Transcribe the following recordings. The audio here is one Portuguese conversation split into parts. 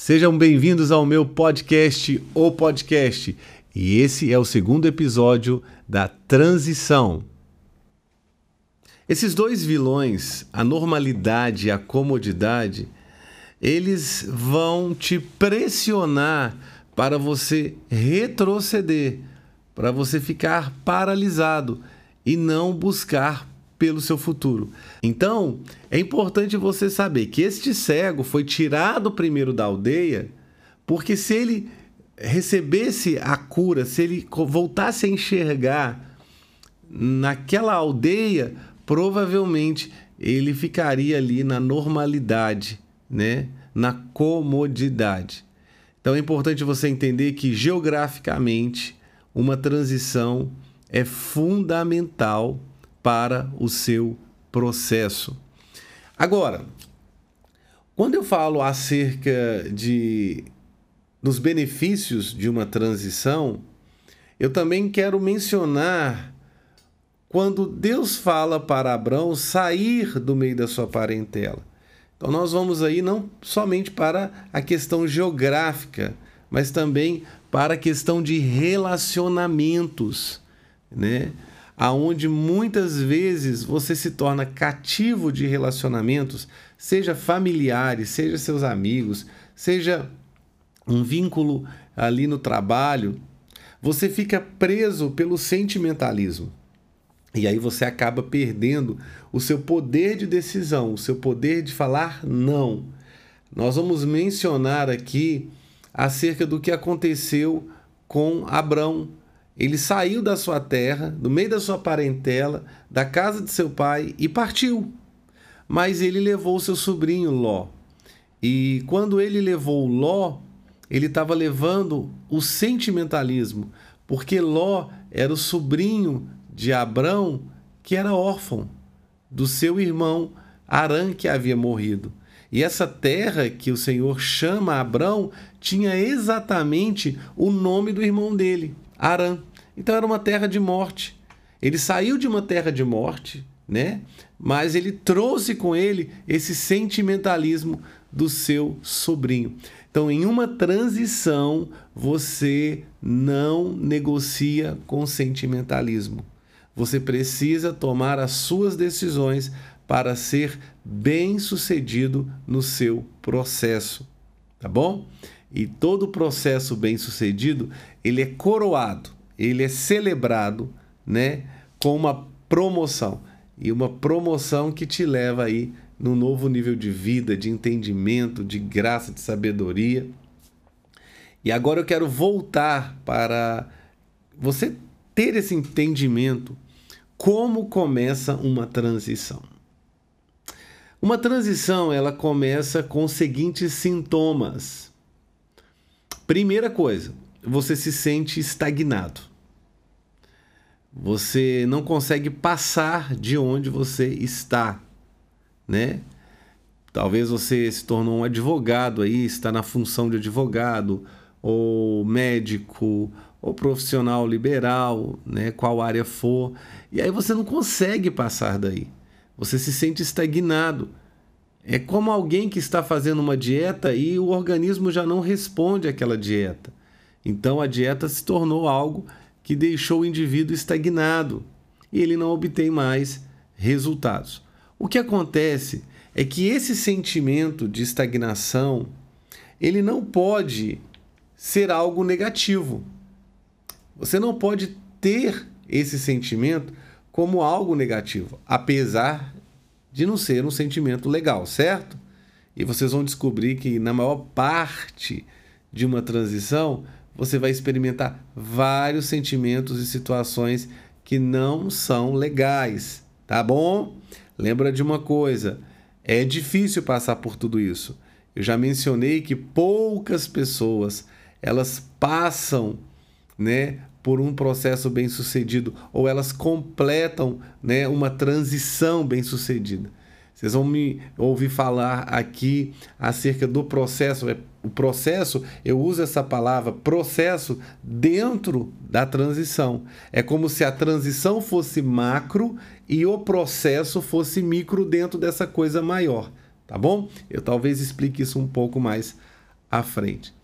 Sejam bem-vindos ao meu podcast, O Podcast. E esse é o segundo episódio da Transição. Esses dois vilões, a normalidade e a comodidade, eles vão te pressionar para você retroceder, para você ficar paralisado e não buscar pelo seu futuro. Então, é importante você saber que este cego foi tirado primeiro da aldeia, porque se ele recebesse a cura, se ele voltasse a enxergar naquela aldeia, provavelmente ele ficaria ali na normalidade, né? Na comodidade. Então é importante você entender que geograficamente uma transição é fundamental para o seu processo. Agora, quando eu falo acerca de dos benefícios de uma transição, eu também quero mencionar quando Deus fala para Abraão sair do meio da sua parentela. Então nós vamos aí não somente para a questão geográfica, mas também para a questão de relacionamentos, né? Aonde muitas vezes você se torna cativo de relacionamentos, seja familiares, seja seus amigos, seja um vínculo ali no trabalho, você fica preso pelo sentimentalismo. E aí você acaba perdendo o seu poder de decisão, o seu poder de falar não. Nós vamos mencionar aqui acerca do que aconteceu com Abrão, ele saiu da sua terra, do meio da sua parentela, da casa de seu pai e partiu. Mas ele levou seu sobrinho Ló. E quando ele levou Ló, ele estava levando o sentimentalismo, porque Ló era o sobrinho de Abrão, que era órfão, do seu irmão Arã, que havia morrido. E essa terra que o Senhor chama Abrão tinha exatamente o nome do irmão dele, Arã. Então era uma terra de morte. Ele saiu de uma terra de morte, né? Mas ele trouxe com ele esse sentimentalismo do seu sobrinho. Então, em uma transição, você não negocia com sentimentalismo. Você precisa tomar as suas decisões para ser bem-sucedido no seu processo, tá bom? E todo processo bem-sucedido, ele é coroado ele é celebrado, né, com uma promoção. E uma promoção que te leva aí num novo nível de vida, de entendimento, de graça, de sabedoria. E agora eu quero voltar para você ter esse entendimento como começa uma transição. Uma transição, ela começa com os seguintes sintomas. Primeira coisa, você se sente estagnado. Você não consegue passar de onde você está, né? Talvez você se tornou um advogado aí, está na função de advogado, ou médico, ou profissional liberal, né, qual área for, e aí você não consegue passar daí. Você se sente estagnado. É como alguém que está fazendo uma dieta e o organismo já não responde àquela dieta. Então a dieta se tornou algo que deixou o indivíduo estagnado e ele não obtém mais resultados. O que acontece é que esse sentimento de estagnação ele não pode ser algo negativo. Você não pode ter esse sentimento como algo negativo, apesar de não ser um sentimento legal, certo? E vocês vão descobrir que na maior parte de uma transição você vai experimentar vários sentimentos e situações que não são legais, tá bom? Lembra de uma coisa, é difícil passar por tudo isso. Eu já mencionei que poucas pessoas elas passam, né, por um processo bem-sucedido ou elas completam, né, uma transição bem-sucedida. Vocês vão me ouvir falar aqui acerca do processo. É, o processo, eu uso essa palavra processo dentro da transição. É como se a transição fosse macro e o processo fosse micro dentro dessa coisa maior, tá bom? Eu talvez explique isso um pouco mais à frente.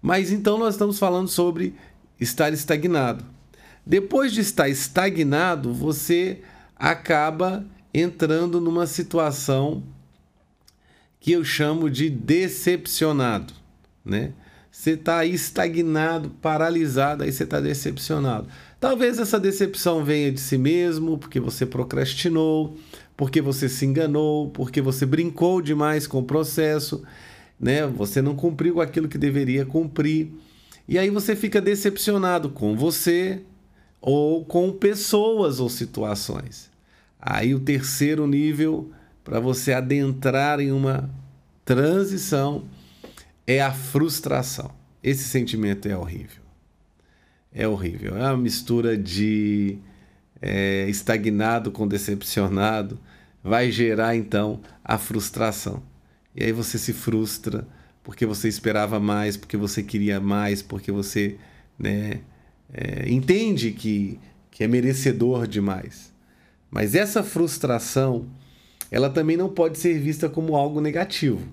Mas então nós estamos falando sobre estar estagnado. Depois de estar estagnado, você acaba entrando numa situação que eu chamo de decepcionado, né? Você está aí estagnado, paralisado, aí você está decepcionado. Talvez essa decepção venha de si mesmo, porque você procrastinou, porque você se enganou, porque você brincou demais com o processo, né? Você não cumpriu aquilo que deveria cumprir. E aí você fica decepcionado com você ou com pessoas ou situações. Aí o terceiro nível para você adentrar em uma transição é a frustração. Esse sentimento é horrível. É horrível. É uma mistura de é, estagnado com decepcionado. Vai gerar então a frustração. E aí você se frustra porque você esperava mais, porque você queria mais, porque você né, é, entende que, que é merecedor demais. Mas essa frustração, ela também não pode ser vista como algo negativo.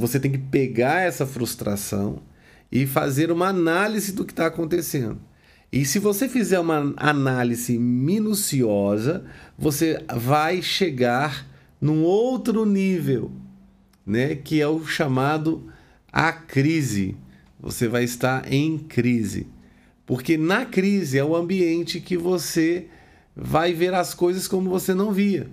Você tem que pegar essa frustração e fazer uma análise do que está acontecendo. E se você fizer uma análise minuciosa, você vai chegar num outro nível, né, que é o chamado a crise. Você vai estar em crise. Porque na crise é o ambiente que você vai ver as coisas como você não via.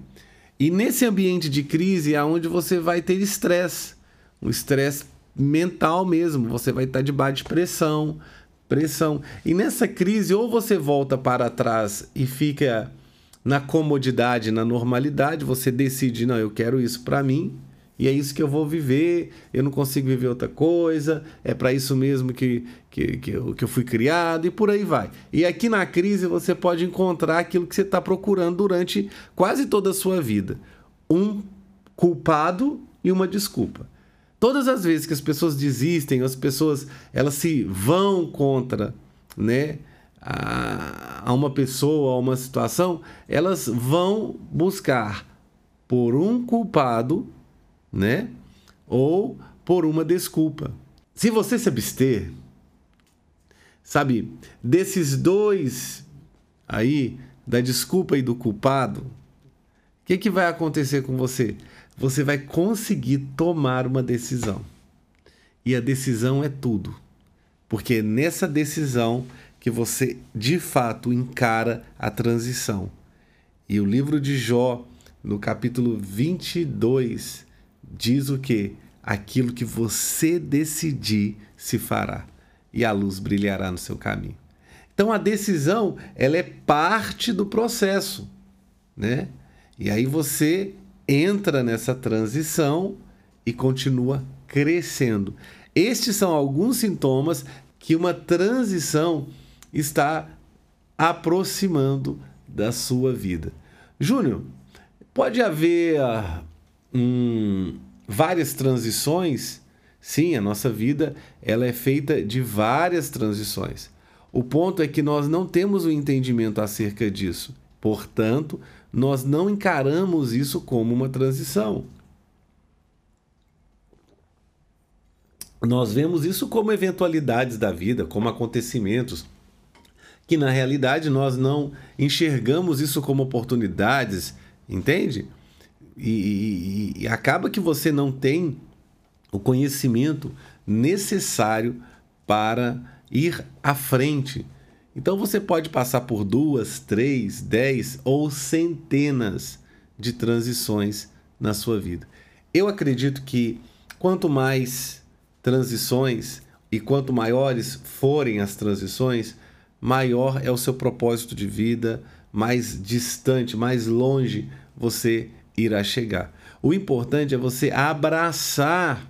E nesse ambiente de crise é onde você vai ter estresse um estresse mental mesmo. Você vai estar debaixo de pressão, pressão. E nessa crise, ou você volta para trás e fica na comodidade, na normalidade, você decide, não, eu quero isso para mim, e é isso que eu vou viver, eu não consigo viver outra coisa, é para isso mesmo que, que, que, eu, que eu fui criado, e por aí vai. E aqui na crise você pode encontrar aquilo que você está procurando durante quase toda a sua vida: um culpado e uma desculpa. Todas as vezes que as pessoas desistem, as pessoas elas se vão contra, né, a, uma pessoa, a uma situação, elas vão buscar por um culpado, né, ou por uma desculpa. Se você se abster, sabe, desses dois aí, da desculpa e do culpado, o que, que vai acontecer com você? Você vai conseguir tomar uma decisão. E a decisão é tudo. Porque é nessa decisão que você de fato encara a transição. E o livro de Jó, no capítulo 22, diz o que? Aquilo que você decidir se fará, e a luz brilhará no seu caminho. Então a decisão, ela é parte do processo, né? E aí você entra nessa transição e continua crescendo. Estes são alguns sintomas que uma transição está aproximando da sua vida. Júnior, pode haver um, várias transições? Sim, a nossa vida ela é feita de várias transições. O ponto é que nós não temos o um entendimento acerca disso. Portanto, nós não encaramos isso como uma transição. Nós vemos isso como eventualidades da vida, como acontecimentos, que na realidade nós não enxergamos isso como oportunidades, entende? E, e, e acaba que você não tem o conhecimento necessário para ir à frente então você pode passar por duas, três, dez ou centenas de transições na sua vida. Eu acredito que quanto mais transições e quanto maiores forem as transições, maior é o seu propósito de vida, mais distante, mais longe você irá chegar. O importante é você abraçar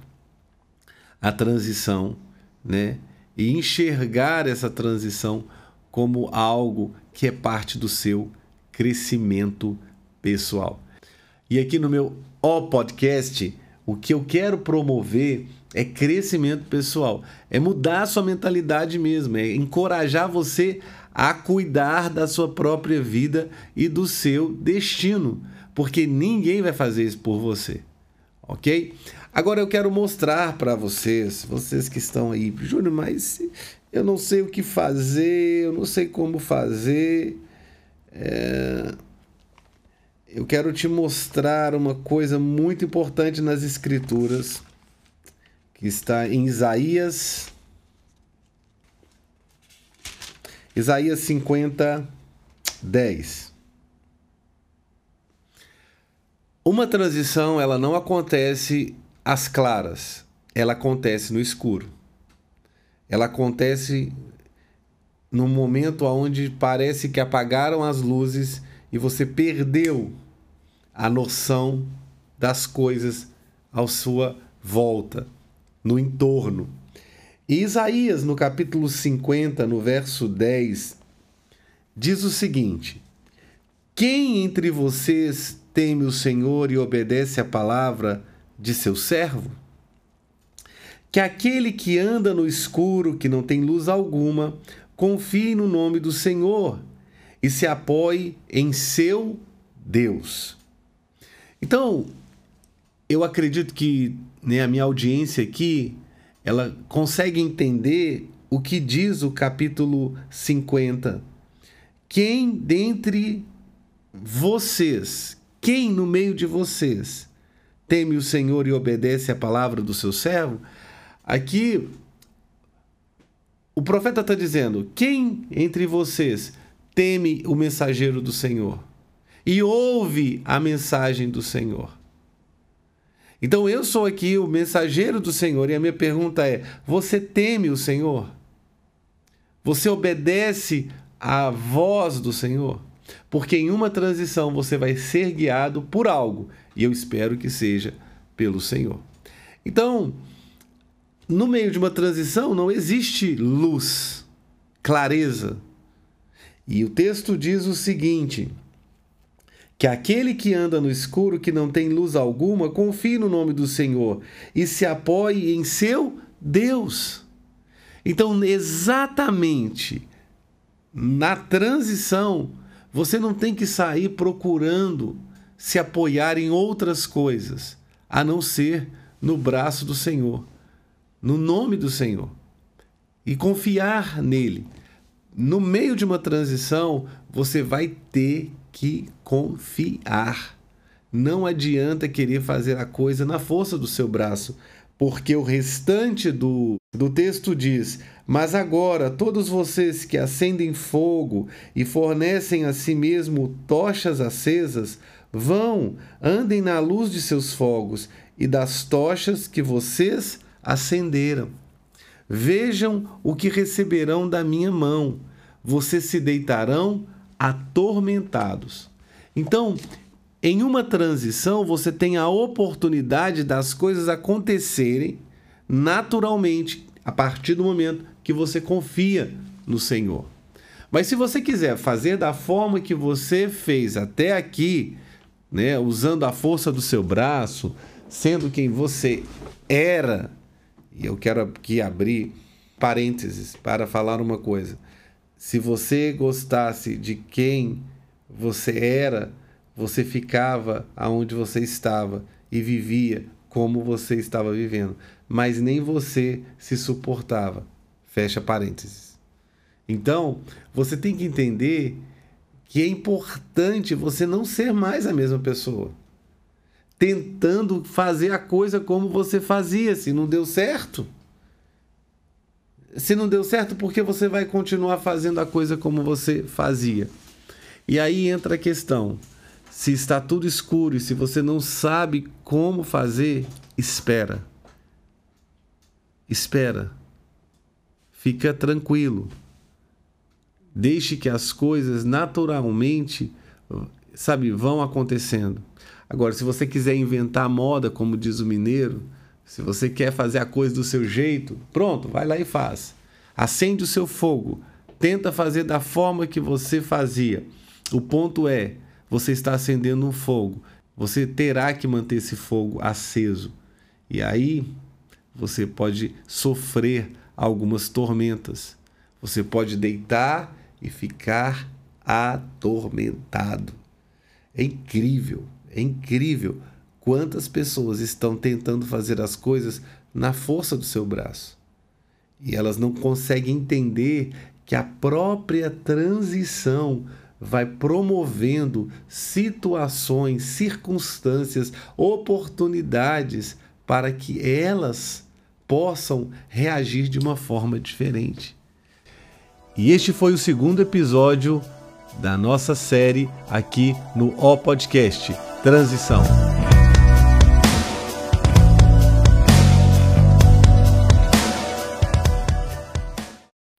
a transição, né? E enxergar essa transição como algo que é parte do seu crescimento pessoal. E aqui no meu O Podcast, o que eu quero promover é crescimento pessoal, é mudar a sua mentalidade mesmo, é encorajar você a cuidar da sua própria vida e do seu destino, porque ninguém vai fazer isso por você, ok? Agora eu quero mostrar para vocês, vocês que estão aí, Júnior, mas eu não sei o que fazer, eu não sei como fazer. É... Eu quero te mostrar uma coisa muito importante nas Escrituras, que está em Isaías. Isaías 50, 10. Uma transição, ela não acontece às claras, ela acontece no escuro. Ela acontece no momento onde parece que apagaram as luzes e você perdeu a noção das coisas à sua volta, no entorno. E Isaías, no capítulo 50, no verso 10, diz o seguinte: Quem entre vocês teme o Senhor e obedece a palavra de seu servo? Que aquele que anda no escuro, que não tem luz alguma, confie no nome do Senhor e se apoie em seu Deus. Então, eu acredito que né, a minha audiência aqui, ela consegue entender o que diz o capítulo 50. Quem dentre vocês, quem no meio de vocês teme o Senhor e obedece a palavra do seu servo? Aqui, o profeta está dizendo: quem entre vocês teme o mensageiro do Senhor e ouve a mensagem do Senhor. Então eu sou aqui o mensageiro do Senhor e a minha pergunta é: você teme o Senhor? Você obedece à voz do Senhor? Porque em uma transição você vai ser guiado por algo e eu espero que seja pelo Senhor. Então, no meio de uma transição não existe luz, clareza, e o texto diz o seguinte: que aquele que anda no escuro, que não tem luz alguma, confie no nome do Senhor e se apoie em seu Deus. Então, exatamente na transição, você não tem que sair procurando se apoiar em outras coisas, a não ser no braço do Senhor, no nome do Senhor, e confiar nele no meio de uma transição, você vai ter que confiar. Não adianta querer fazer a coisa na força do seu braço, porque o restante do, do texto diz: Mas agora, todos vocês que acendem fogo e fornecem a si mesmo tochas acesas, vão, andem na luz de seus fogos e das tochas que vocês acenderam. Vejam o que receberão da minha mão. Vocês se deitarão atormentados. Então, em uma transição, você tem a oportunidade das coisas acontecerem naturalmente a partir do momento que você confia no Senhor. Mas se você quiser fazer da forma que você fez até aqui, né, usando a força do seu braço, sendo quem você era, e eu quero aqui abrir parênteses para falar uma coisa. Se você gostasse de quem você era, você ficava aonde você estava e vivia como você estava vivendo, mas nem você se suportava. Fecha parênteses. Então, você tem que entender que é importante você não ser mais a mesma pessoa tentando fazer a coisa como você fazia. Se não deu certo, se não deu certo, porque você vai continuar fazendo a coisa como você fazia. E aí entra a questão: se está tudo escuro e se você não sabe como fazer, espera. Espera. Fica tranquilo. Deixe que as coisas naturalmente, sabe, vão acontecendo. Agora, se você quiser inventar moda, como diz o mineiro, se você quer fazer a coisa do seu jeito, pronto, vai lá e faz. Acende o seu fogo. Tenta fazer da forma que você fazia. O ponto é, você está acendendo um fogo. Você terá que manter esse fogo aceso. E aí você pode sofrer algumas tormentas. Você pode deitar e ficar atormentado. É incrível. É incrível Quantas pessoas estão tentando fazer as coisas na força do seu braço e elas não conseguem entender que a própria transição vai promovendo situações, circunstâncias, oportunidades para que elas possam reagir de uma forma diferente. E este foi o segundo episódio da nossa série aqui no O Podcast Transição.